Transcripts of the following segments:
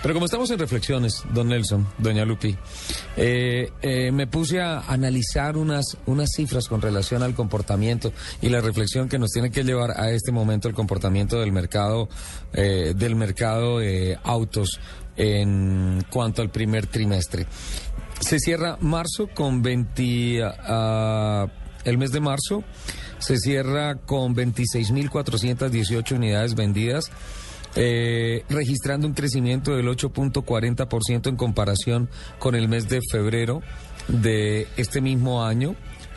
Pero como estamos en reflexiones, don Nelson, doña Lupi, eh, eh, me puse a analizar unas, unas cifras con relación al comportamiento y la reflexión que nos tiene que llevar a este momento el comportamiento del mercado, eh, del mercado de autos en cuanto al primer trimestre. Se cierra marzo con 20, ah, el mes de marzo se cierra con 26.418 unidades vendidas eh, registrando un crecimiento del 8.40% en comparación con el mes de febrero de este mismo año.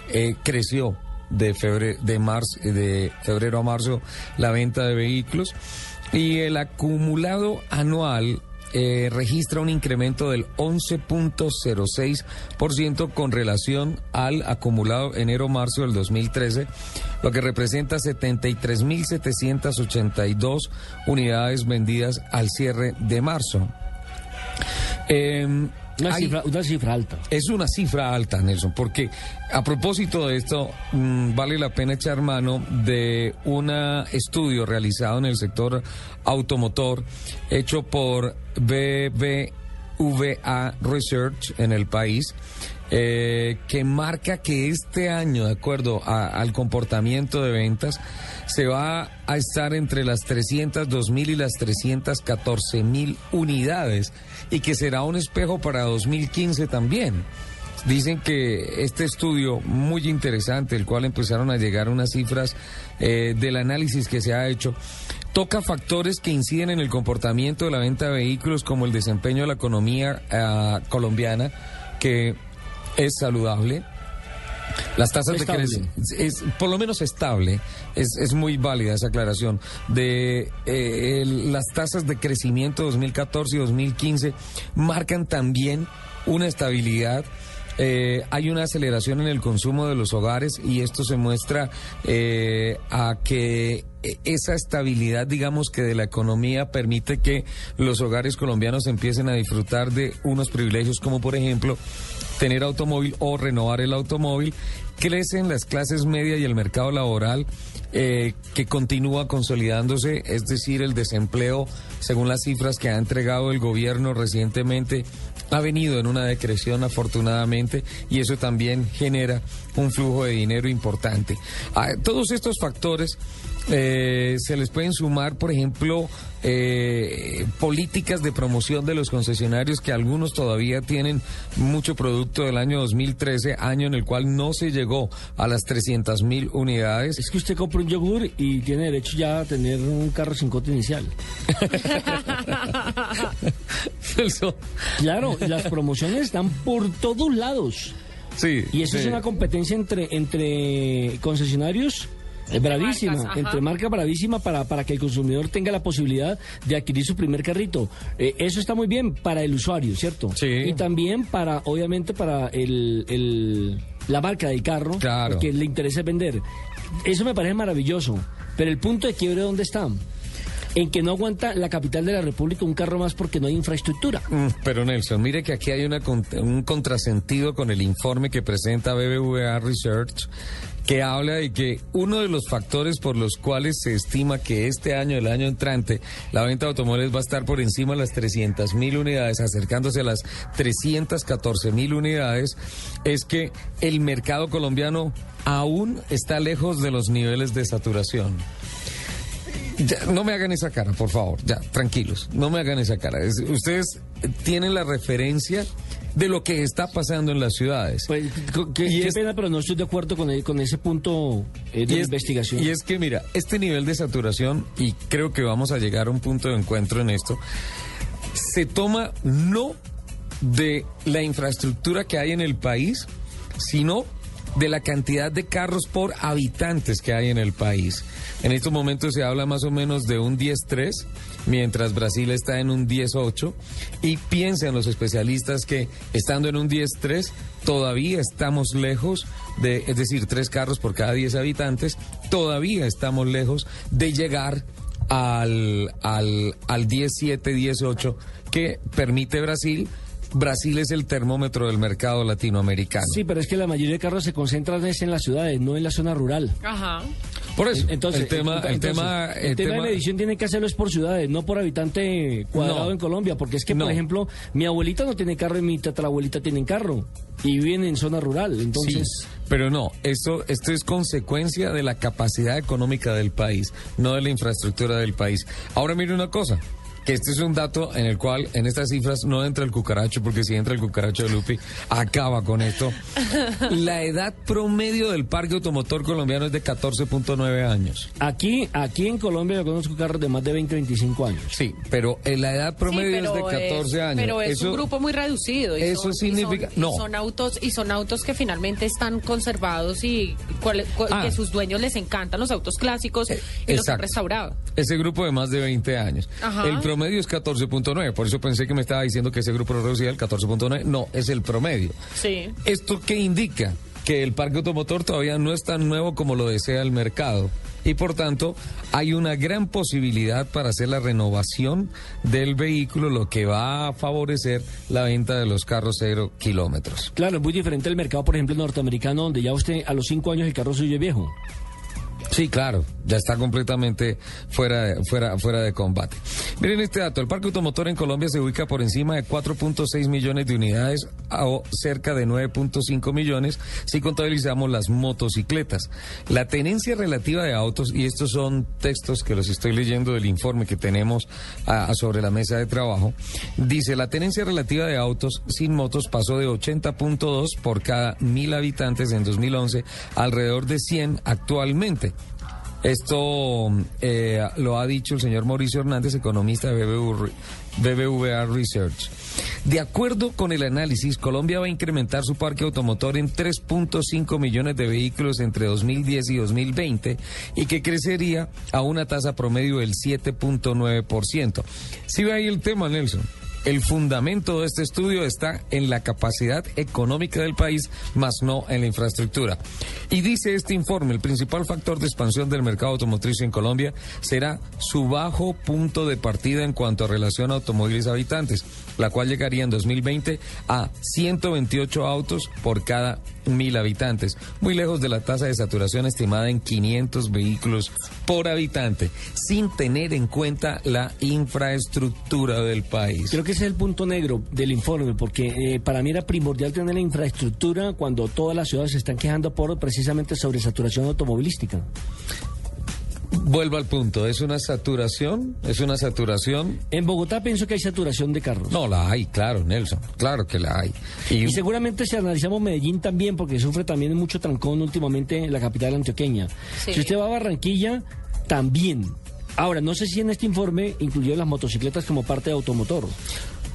Eh, creció de febrero, de, marzo, de febrero a marzo la venta de vehículos y el acumulado anual eh, registra un incremento del 11.06% con relación al acumulado enero-marzo del 2013, lo que representa 73.782 unidades vendidas al cierre de marzo. Em, una, cifra, alta. Es una cifra alta, Nelson, porque a propósito de esto, mm, vale la pena echar mano de un estudio realizado en el sector automotor, hecho por BBVA Research en el país, eh, que marca que este año, de acuerdo al comportamiento de ventas, se va a estar entre las 302 mil y las 314 mil unidades y que será un espejo para 2015 también. Dicen que este estudio muy interesante, el cual empezaron a llegar unas cifras eh, del análisis que se ha hecho, toca factores que inciden en el comportamiento de la venta de vehículos como el desempeño de la economía ah, colombiana, que es saludable, las tasas de crecimiento es por lo menos estable, es, es muy válida esa aclaración. De eh, las tasas de crecimiento 2014 y 2015 marcan también una estabilidad. Eh, hay una aceleración en el consumo de los hogares y esto se muestra eh, a que esa estabilidad, digamos que de la economía, permite que los hogares colombianos empiecen a disfrutar de unos privilegios como por ejemplo tener automóvil o renovar el automóvil. Crecen las clases media y el mercado laboral eh, que continúa consolidándose, es decir, el desempleo, según las cifras que ha entregado el gobierno recientemente, ha venido en una decreción afortunadamente y eso también genera un flujo de dinero importante. A todos estos factores eh, se les pueden sumar, por ejemplo, eh, políticas de promoción de los concesionarios que algunos todavía tienen mucho producto del año 2013, año en el cual no se llegó a las 300 mil unidades. Es que usted compra un yogur y tiene derecho ya a tener un carro sin cote inicial. claro, las promociones están por todos lados. Sí. Y eso sí. es una competencia entre, entre concesionarios es bravísima, entre marca bravísima para, para que el consumidor tenga la posibilidad de adquirir su primer carrito. Eh, eso está muy bien para el usuario, ¿cierto? Sí. Y también para, obviamente, para el, el la marca del carro, claro. que le interesa vender. Eso me parece maravilloso. Pero el punto de quiebre, ¿dónde está? en que no aguanta la capital de la República un carro más porque no hay infraestructura. Mm, pero Nelson, mire que aquí hay una, un contrasentido con el informe que presenta BBVA Research que habla de que uno de los factores por los cuales se estima que este año, el año entrante, la venta de automóviles va a estar por encima de las 300 mil unidades, acercándose a las 314 mil unidades, es que el mercado colombiano aún está lejos de los niveles de saturación. Ya, no me hagan esa cara, por favor. Ya, tranquilos. No me hagan esa cara. Es, ustedes tienen la referencia de lo que está pasando en las ciudades. Pues, qué, qué es, pena, pero no estoy de acuerdo con, el, con ese punto eh, de es, investigación. Y es que, mira, este nivel de saturación, y creo que vamos a llegar a un punto de encuentro en esto, se toma no de la infraestructura que hay en el país, sino de la cantidad de carros por habitantes que hay en el país. En estos momentos se habla más o menos de un 10-3, mientras Brasil está en un 10-8, y piensan los especialistas que estando en un 10-3 todavía estamos lejos de, es decir, tres carros por cada 10 habitantes, todavía estamos lejos de llegar al, al, al 10-7-10-8 que permite Brasil Brasil es el termómetro del mercado latinoamericano. Sí, pero es que la mayoría de carros se concentran en las ciudades, no en la zona rural. Ajá. Por eso, entonces, el tema, el entonces, tema, el tema de medición tiene que hacerlo es por ciudades, no por habitante cuadrado No. en Colombia, porque es que, No. por ejemplo, mi abuelita no tiene carro y mi tatarabuelita tienen carro y viven en zona rural, entonces... Sí, pero no, esto, esto es consecuencia de la capacidad económica del país, no de la infraestructura del país. Ahora mire una cosa, que este es un dato en el cual en estas cifras no entra el cucaracho, porque si entra el cucaracho de Lupi, acaba con esto. La edad promedio del parque automotor colombiano es de 14.9 años. Aquí, aquí en Colombia yo conozco carros de más de 20, 25 años. Sí, pero eh, la edad promedio Sí, es de 14 años. Pero es Eso- un grupo muy reducido. y eso son- y significa- son- y no. son autos y son autos que finalmente están conservados y cuál- cuál- Ah. que sus dueños les encantan los autos clásicos y los han Exacto. restaurado. Ese grupo de más de 20 años. Ajá. El promedio es 14.9, por eso pensé que me estaba diciendo que ese grupo reducía el 14.9. No, es el promedio. Sí. ¿Esto qué indica? Que el parque automotor todavía no es tan nuevo como lo desea el mercado. Y por tanto, hay una gran posibilidad para hacer la renovación del vehículo, lo que va a favorecer la venta de los carros cero kilómetros. Claro, es muy diferente el mercado, por ejemplo, norteamericano, donde ya usted a los 5 años el carro suyo es viejo. Sí, claro, ya está completamente fuera de, fuera, fuera de combate. Miren este dato, el parque automotor en Colombia se ubica por encima de 4.6 millones de unidades o cerca de 9.5 millones si contabilizamos las motocicletas. La tenencia relativa de autos, y estos son textos que los estoy leyendo del informe que tenemos ah, sobre la mesa de trabajo, dice la tenencia relativa de autos sin motos pasó de 80.2 por cada mil habitantes en 2011 a alrededor de 100 actualmente. Esto eh, lo ha dicho el señor Mauricio Hernández, economista de BBV BBVA Research. De acuerdo con el análisis, Colombia va a incrementar su parque automotor en 3.5 millones de vehículos entre 2010 y 2020 y que crecería a una tasa promedio del 7.9%. Si ve ahí el tema, Nelson. El fundamento de este estudio está en la capacidad económica del país, más no en la infraestructura. Y dice este informe, el principal factor de expansión del mercado automotriz en Colombia será su bajo punto de partida en cuanto a relación a automóviles habitantes, la cual llegaría en 2020 a 128 autos por cada mil habitantes, muy lejos de la tasa de saturación estimada en 500 vehículos por habitante, sin tener en cuenta la infraestructura del país. Ese es el punto negro del informe, porque eh, para mí era primordial tener la infraestructura cuando todas las ciudades se están quejando por precisamente sobresaturación automovilística. Vuelvo al punto, ¿es una saturación? ¿Es una saturación? En Bogotá pienso que hay saturación de carros. No, la hay, claro, Nelson, claro que la hay. Y seguramente si analizamos Medellín también, porque sufre también mucho trancón últimamente en la capital antioqueña. Sí. Si usted va a Barranquilla, también. Ahora, no sé si en este informe incluyó las motocicletas como parte de automotor.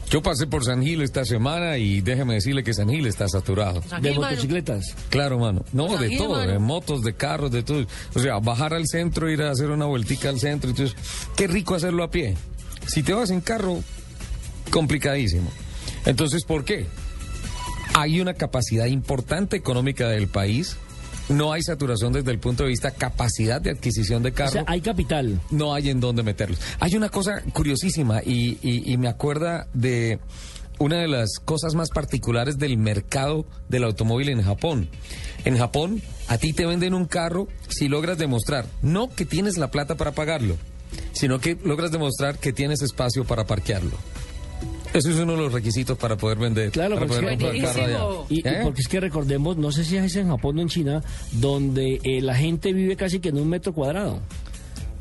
Yo pasé por San Gil esta semana y déjeme decirle que San Gil está saturado. De mano. motocicletas. Claro, mano. No, de Gil, todo, mano. de motos, de carros, de todo. O sea, bajar al centro, ir a hacer una vueltica al centro. Entonces, qué rico hacerlo a pie. Si te vas en carro, complicadísimo. Entonces, ¿por qué? Hay una capacidad importante económica del país. No hay saturación desde el punto de vista capacidad de adquisición de O carros sea, hay capital. no hay en dónde meterlos. Hay una cosa curiosísima y, y- y me acuerda de una de las cosas más particulares del mercado del automóvil en Japón. En Japón, a ti te venden un carro si logras demostrar, no que tienes la plata para pagarlo, sino que logras demostrar que tienes espacio para parquearlo. Ese es uno de los requisitos para poder vender. Claro, para porque poder es que- comprar carro allá. Buenísimo. Y, y ¿Eh? porque es que recordemos, no sé si es en Japón o en China, donde eh, la gente vive casi que en un metro cuadrado.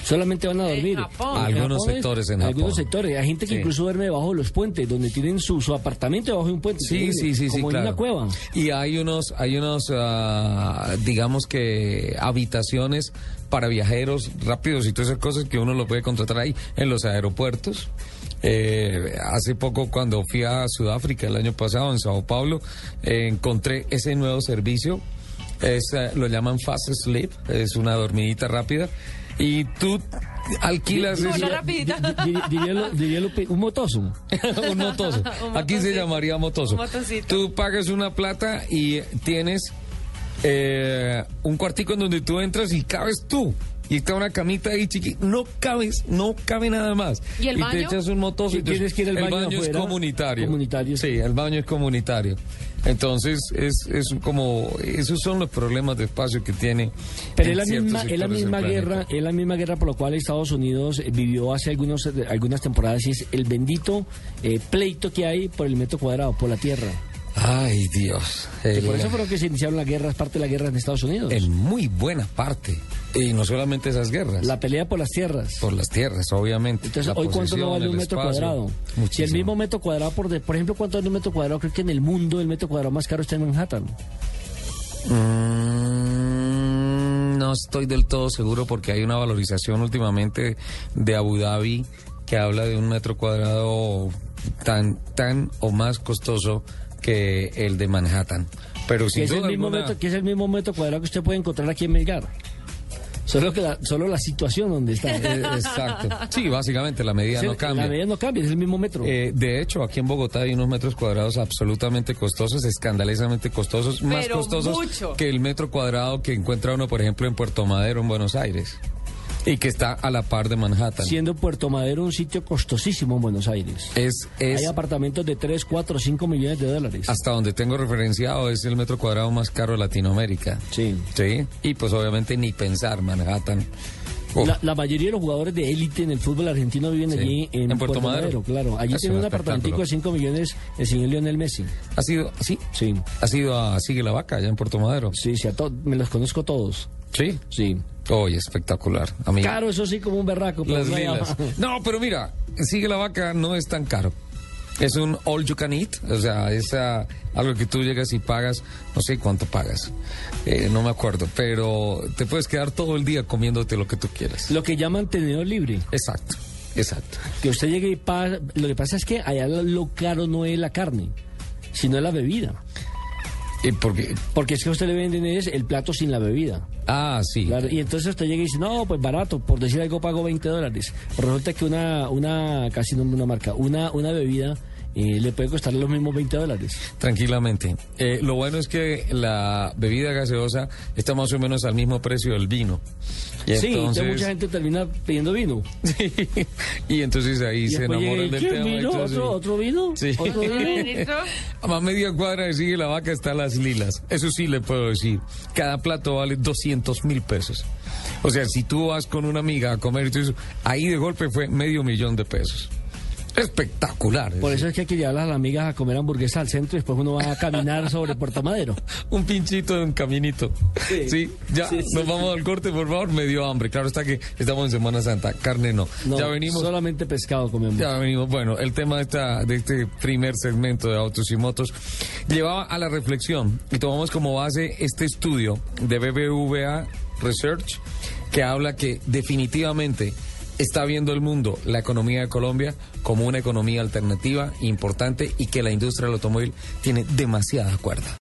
Solamente van a En dormir. Algunos Japón es- sectores en Algunos Japón. sectores. Hay gente que Sí. incluso duerme debajo de los puentes, donde tienen su, su apartamento debajo de un puente. Sí, sí, sí, sí, Como en claro. una cueva. Y hay unos, hay unos, ah, digamos que habitaciones para viajeros rápidos y todas esas cosas que uno lo puede contratar ahí en los aeropuertos. Eh, hace poco cuando fui a Sudáfrica el año pasado en Sao Paulo eh, encontré ese nuevo servicio. Es, eh, lo llaman Fast Sleep, es una dormidita rápida y tú alquilas di- diría un motoso. un motoso. Aquí se llamaría motoso. Tú pagas una plata y tienes eh, un cuartico en donde tú entras y cabes tú. Y está una camita ahí chiqui, no cabes, no cabe nada más. ¿Y el te baño? echas un motoso y ¿Y tienes que ir al el baño baño es comunitario. Comunitario. Sí, el baño es comunitario. Entonces, es, es como, esos son los problemas de espacio que tiene. Pero es la misma, es la misma guerra, es la misma guerra por la cual Estados Unidos vivió hace algunos, algunas temporadas y es el bendito eh, pleito que hay por el metro cuadrado, por la tierra. Ay, Dios. El- por eso fueron que se iniciaron las guerras, parte de la guerra en Estados Unidos. en muy buena parte. Y no solamente esas guerras. La pelea por las tierras. por las tierras, obviamente. Entonces, La hoy cuánto no vale un metro espacio. cuadrado. Si el Muchísimo. mismo metro cuadrado, por, de- por ejemplo, ¿cuánto vale un metro cuadrado? Creo que en el mundo el metro cuadrado más caro está en Manhattan. Mm, no estoy del todo seguro porque hay una valorización últimamente de Abu Dhabi que habla de un metro cuadrado tan, tan o más costoso que el de Manhattan. Pero sin es, el mismo alguna- metro, que es el mismo metro cuadrado que usted puede encontrar aquí en Melgar. Solo, que la, solo la situación donde está. Eh, exacto. Sí, básicamente la medida el- no cambia. La medida no cambia, es el mismo metro. Eh, de hecho, aquí en Bogotá hay unos metros cuadrados absolutamente costosos, escandalosamente costosos, más costosos mucho. que el metro cuadrado que encuentra uno, por ejemplo, en Puerto Madero, en Buenos Aires, y que está a la par de Manhattan. Siendo Puerto Madero un sitio costosísimo en Buenos Aires. Es, es Hay apartamentos de 3, 4, 5 millones de dólares. hasta donde tengo referenciado, es el metro cuadrado más caro de Latinoamérica. Sí. Sí, y pues obviamente ni pensar Manhattan. La, la mayoría de los jugadores de élite en el fútbol argentino viven Sí. allí en, En Puerto Madero. claro. Allí tiene un apartamentico de espectáculo. 5 millones el señor Lionel Messi. ha sido, sí, Sí, ha sido a Sigue la Vaca, allá en Puerto Madero. sí, sí, a me los conozco todos. Sí. Sí. Oye, espectacular. A mí, Caro, eso sí, como un berraco. Las lilas. No, pero mira, sigue la vaca no es tan caro. Es un all you can eat, o sea, es ah, algo que tú llegas y pagas, no sé cuánto pagas, eh, no me acuerdo, pero te puedes quedar todo el día comiéndote lo que tú quieras. Lo que llaman tenedor libre. Exacto, exacto. Que usted llegue y paga. Lo que pasa es que allá lo, lo caro no es la carne, sino la bebida. Y porque, Porque es que a usted le venden es el plato sin la bebida. ah, sí, Claro, y entonces usted llega y dice, no, pues barato, por decir algo pago 20 dólares. Resulta que una, una casi no una marca, una, una bebida eh, le puede costar los mismos 20 dólares. tranquilamente. Eh, lo bueno es que la bebida gaseosa está más o menos al mismo precio del vino. Y Sí, entonces, mucha gente termina pidiendo vino. y entonces ahí Y se enamoran del ¿qué tema. y vino? ¿Otro. ¿Otro vino? Sí. ¿Otro vino? Más media cuadra de Sigue la Vaca está Las Lilas. Eso sí le puedo decir. Cada plato vale 200 mil pesos. O sea, si tú vas con una amiga a comer y tú dices, ahí de golpe fue medio millón de pesos. Espectacular. Por eso es que hay que llevar a las amigas a comer hamburguesa al centro y después uno va a caminar sobre Puerto Madero. Un pinchito de un caminito. Sí, Sí. ya Sí, sí, nos vamos al corte, por favor. Me dio hambre. Claro está que estamos en Semana Santa. Carne no. No, ya venimos. solamente pescado comemos. Ya venimos. Bueno, el tema de, esta, de este primer segmento de autos y motos llevaba a la reflexión y tomamos como base este estudio de BBVA Research que habla que definitivamente está viendo el mundo la economía de Colombia como una economía alternativa importante y que la industria del automóvil tiene demasiada cuerda.